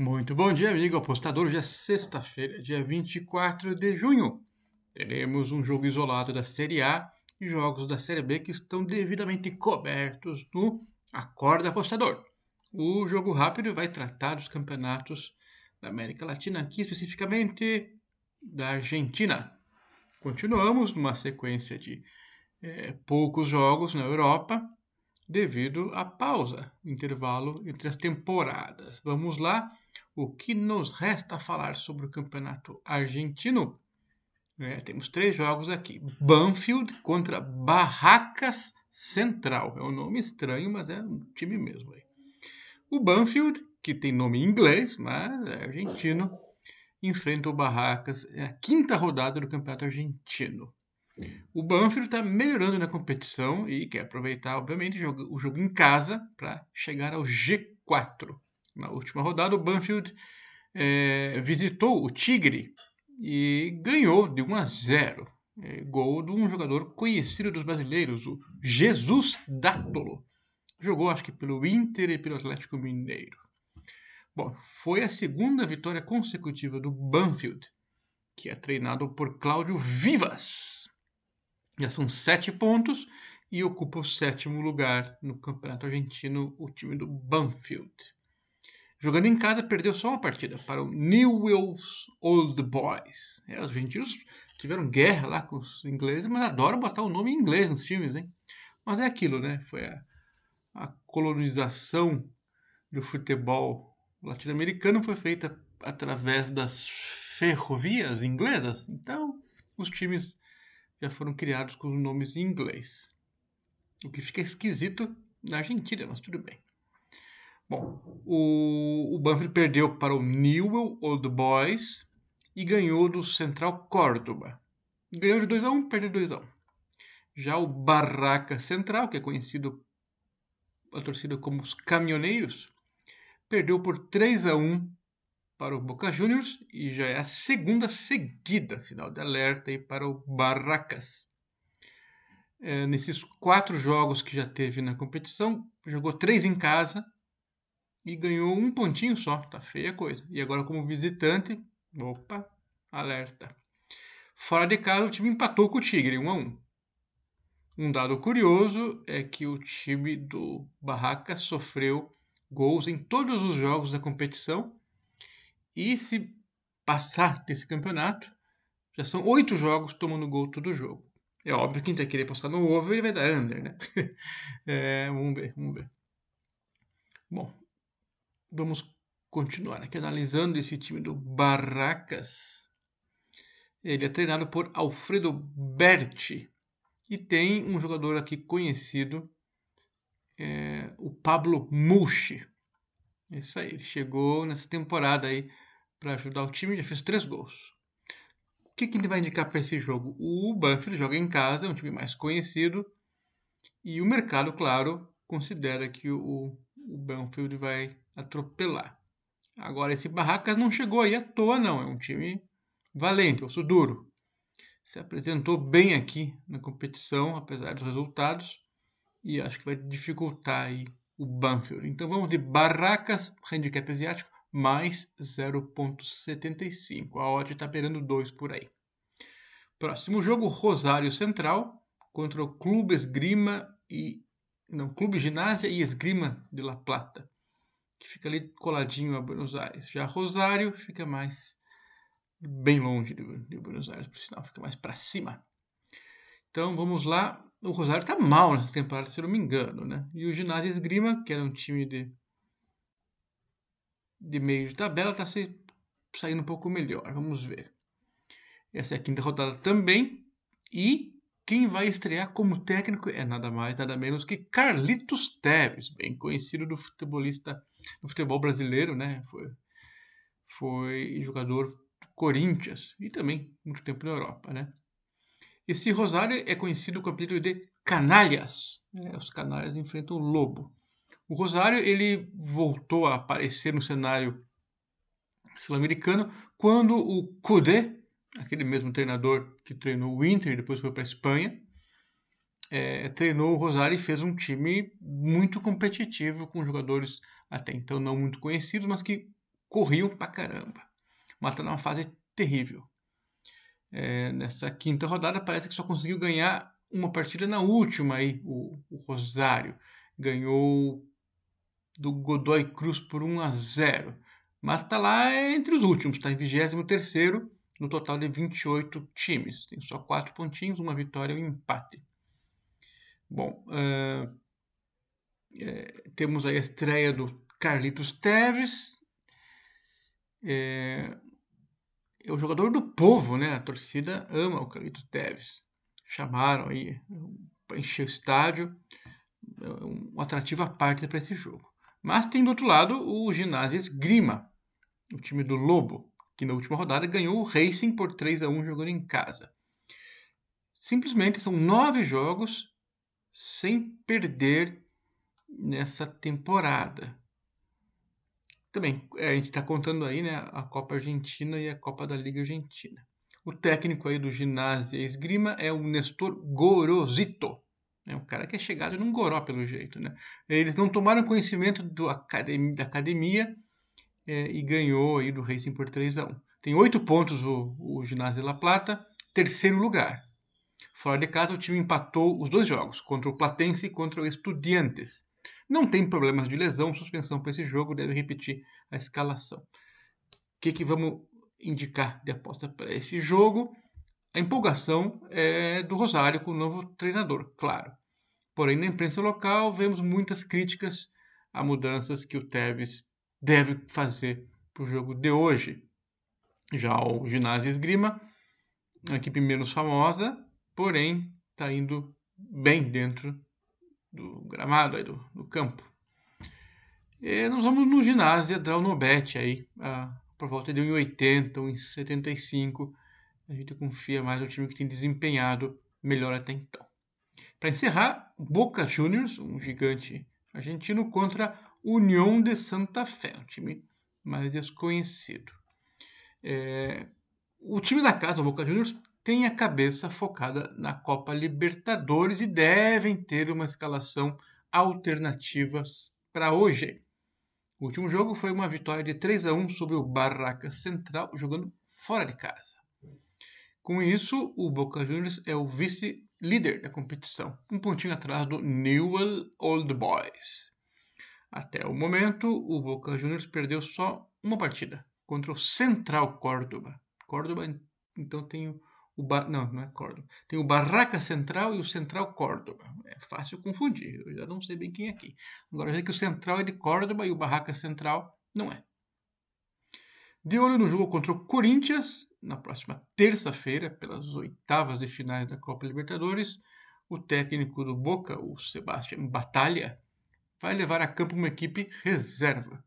Muito bom dia, amigo apostador. Hoje é sexta-feira, dia 24 de junho. Teremos um jogo isolado da Série A e jogos da Série B que estão devidamente cobertos no Acorda Apostador. O jogo rápido vai tratar dos campeonatos da América Latina, aqui especificamente da Argentina. Continuamos numa sequência de é, poucos jogos na Europa devido à pausa, intervalo entre as temporadas. Vamos lá, o que nos resta falar sobre o campeonato argentino? É, temos três jogos aqui: Banfield contra Barracas Central. É um nome estranho, mas é um time mesmo. Aí. O Banfield, que tem nome em inglês, mas é argentino, enfrenta o Barracas é a quinta rodada do campeonato argentino. O Banfield está melhorando na competição e quer aproveitar, obviamente, o jogo, em casa para chegar ao G4. Na última rodada, o Banfield é, visitou o Tigre e ganhou de 1 a 0. É, gol de um jogador conhecido dos brasileiros, o Jesus Dátolo. Jogou, acho que, pelo Inter e pelo Atlético Mineiro. Bom, foi a segunda vitória consecutiva do Banfield, que é treinado por Cláudio Vivas. Já são sete pontos e ocupa o sétimo lugar no Campeonato Argentino, o time do Banfield. Jogando em casa, perdeu só uma partida para o Newell's Old Boys. É, os argentinos tiveram guerra lá com os ingleses, mas adoram botar o nome em inglês nos times, hein? Mas é aquilo, né? Foi a, a colonização do futebol latino-americano foi feita através das ferrovias inglesas. Então, os times já foram criados com nomes em inglês. O que fica esquisito na Argentina, mas tudo bem. Bom, o, o Banfield perdeu para o Newell Old Boys e ganhou do Central Córdoba. Ganhou de 2 a 1, um, perdeu 2 a 1. Um. Já o Barraca Central, que é conhecido a torcida como os Caminhoneiros, perdeu por 3 a 1 para o Boca Juniors e já é a segunda seguida, sinal de alerta aí para o Barracas. É, nesses quatro jogos que já teve na competição, jogou três em casa e ganhou um pontinho só, tá feia a coisa. E agora como visitante, opa, alerta. Fora de casa o time empatou com o Tigre, 1 a 1. Um dado curioso é que o time do Barracas sofreu gols em todos os jogos da competição e se passar desse campeonato, já são oito jogos tomando gol todo jogo. É óbvio que quem vai querer postar no over, ele vai dar under, né? é, vamos ver, vamos ver. Bom, vamos continuar aqui analisando esse time do Barracas. Ele é treinado por Alfredo Berti e tem um jogador aqui conhecido, é, o Pablo Mushi. Isso aí, ele chegou nessa temporada aí para ajudar o time, já fez três gols. O que, que gente vai indicar para esse jogo? O Banfield joga em casa, é um time mais conhecido, e o mercado, claro, considera que o, o Banfield vai atropelar. Agora, esse Barracas não chegou aí à toa, não. É um time valente, osso duro. Se apresentou bem aqui na competição, apesar dos resultados, e acho que vai dificultar aí o Banfield. Então vamos de Barracas, handicap asiático, mais 0,75. A odd está beirando 2 por aí. Próximo jogo, Rosário Central contra o Clube Esgrima e não, Clube Ginásia e Esgrima de La Plata, que fica ali coladinho a Buenos Aires. Já Rosário fica mais bem longe de, de Buenos Aires, por sinal, fica mais para cima. Então vamos lá, o Rosário tá mal nessa temporada, se eu não me engano, né? E o Ginásio Esgrima, que era um time de, de meio de tabela, tá se, saindo um pouco melhor. Vamos ver. Essa é a quinta rodada também. E quem vai estrear como técnico é nada mais, nada menos que Carlitos Teves, bem conhecido do futebolista do futebol brasileiro, né? Foi, foi jogador do Corinthians e também muito tempo na Europa, né? Esse Rosário é conhecido com o apelido de Canalhas. É, os Canalhas enfrentam o Lobo. O Rosário ele voltou a aparecer no cenário sul-americano quando o Cudê, aquele mesmo treinador que treinou o Inter e depois foi para a Espanha, é, treinou o Rosário e fez um time muito competitivo com jogadores até então não muito conhecidos, mas que corriam pra caramba. Mas tá numa fase terrível. É, nessa quinta rodada parece que só conseguiu ganhar uma partida na última aí, o, o Rosário. Ganhou do Godoy Cruz por 1 a 0. Mas está lá entre os últimos, está em 23 no total de 28 times. Tem só quatro pontinhos, uma vitória e um empate. Bom, uh, é, temos aí a estreia do Carlitos Teves. É, é, o jogador do povo, né? A torcida ama o Carlitos Teves. Chamaram aí para encher o estádio. Um atrativo à parte para esse jogo. Mas tem do outro lado o Ginásio Esgrima, o time do Lobo, que na última rodada ganhou o Racing por 3 a 1 jogando em casa. Simplesmente são nove jogos sem perder nessa temporada. Também é, a gente está contando aí né, a Copa Argentina e a Copa da Liga Argentina. O técnico aí do ginásio e esgrima é o Nestor Gorosito. É um cara que é chegado num goró, pelo jeito. Né? Eles não tomaram conhecimento do da academia é, e ganhou aí do Racing por 3 a 1 Tem oito pontos o, o Ginásio La Plata, terceiro lugar. Fora de casa, o time empatou os dois jogos, contra o Platense e contra o Estudiantes. Não tem problemas de lesão, suspensão para esse jogo, deve repetir a escalação. O que, que vamos indicar de aposta para esse jogo? A empolgação é do Rosário com o novo treinador, claro. Porém, na imprensa local, vemos muitas críticas a mudanças que o Tevez deve fazer para o jogo de hoje. Já o Ginásio Esgrima, uma equipe menos famosa, porém está indo bem dentro do gramado, aí do, do campo. E nós vamos no ginásio Draunobet aí, por volta de 1,80, 1,75 a gente confia mais no time que tem desempenhado melhor até então. Para encerrar, Boca Juniors, um gigante argentino, contra União de Santa Fé, um time mais desconhecido. É, o time da casa, o Boca Juniors, tem a cabeça focada na Copa Libertadores e devem ter uma escalação alternativa para hoje. O último jogo foi uma vitória de 3 a 1 sobre o Barraca Central, jogando fora de casa. Com isso, o Boca Juniors é o vice-líder da competição, um pontinho atrás do Newell Old Boys. Até o momento, o Boca Juniors perdeu só uma partida contra o Central Córdoba. Córdoba, então tem o o não, não é Córdoba. Tem o Barraca Central e o Central Córdoba. É fácil confundir, eu já não sei bem quem é aqui. Agora sei que o Central é de Córdoba e o Barraca Central não é. De olho no jogo contra o Corinthians, na próxima terça-feira, pelas oitavas de finais da Copa Libertadores, o técnico do Boca, o Sebastião Batalha, vai levar a campo uma equipe reserva.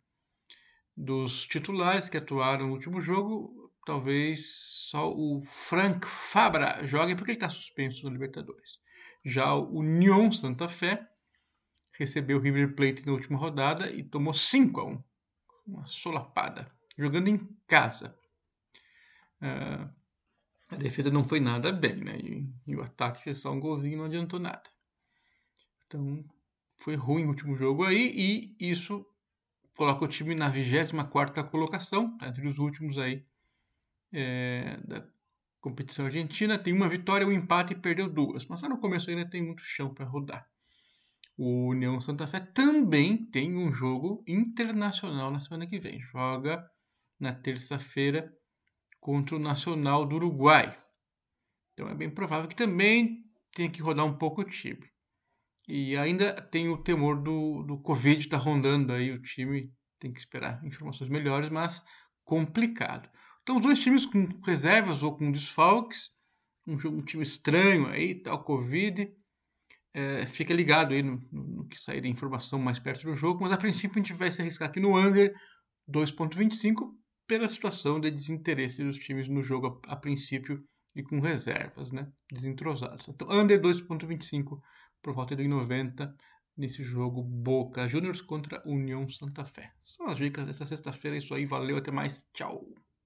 Dos titulares que atuaram no último jogo, talvez só o Frank Fabra jogue porque ele está suspenso no Libertadores. Já o União Santa Fé recebeu o River Plate na última rodada e tomou 5 a 1. Uma solapada jogando em casa. Uh, a defesa não foi nada bem, né? E, e, o ataque fez só um golzinho e não adiantou nada. Então, foi ruim o último jogo aí e isso coloca o time na 24ª colocação, entre os últimos aí é, da competição argentina. Tem uma vitória, um empate e perdeu duas. Mas lá no começo ainda tem muito chão para rodar. O União Santa Fé também tem um jogo internacional na semana que vem. Joga na terça-feira contra o Nacional do Uruguai. Então é bem provável que também tenha que rodar um pouco o time. E ainda tem o temor do, do Covid está rondando aí o time. Tem que esperar informações melhores, mas complicado. Então, dois times com reservas ou com desfalques, um, um time estranho aí, tal, Covid. É, fica ligado aí no, no, no, que sair da informação mais perto do jogo, mas a princípio a gente vai se arriscar aqui no under 2.25 pela situação de desinteresse dos times no jogo a, a princípio e com reservas, né? Desentrosados. Então, under 2.25 por volta de 90 nesse jogo Boca Juniors contra União Santa Fé. São as dicas dessa sexta-feira. Isso aí, valeu, até mais. Tchau.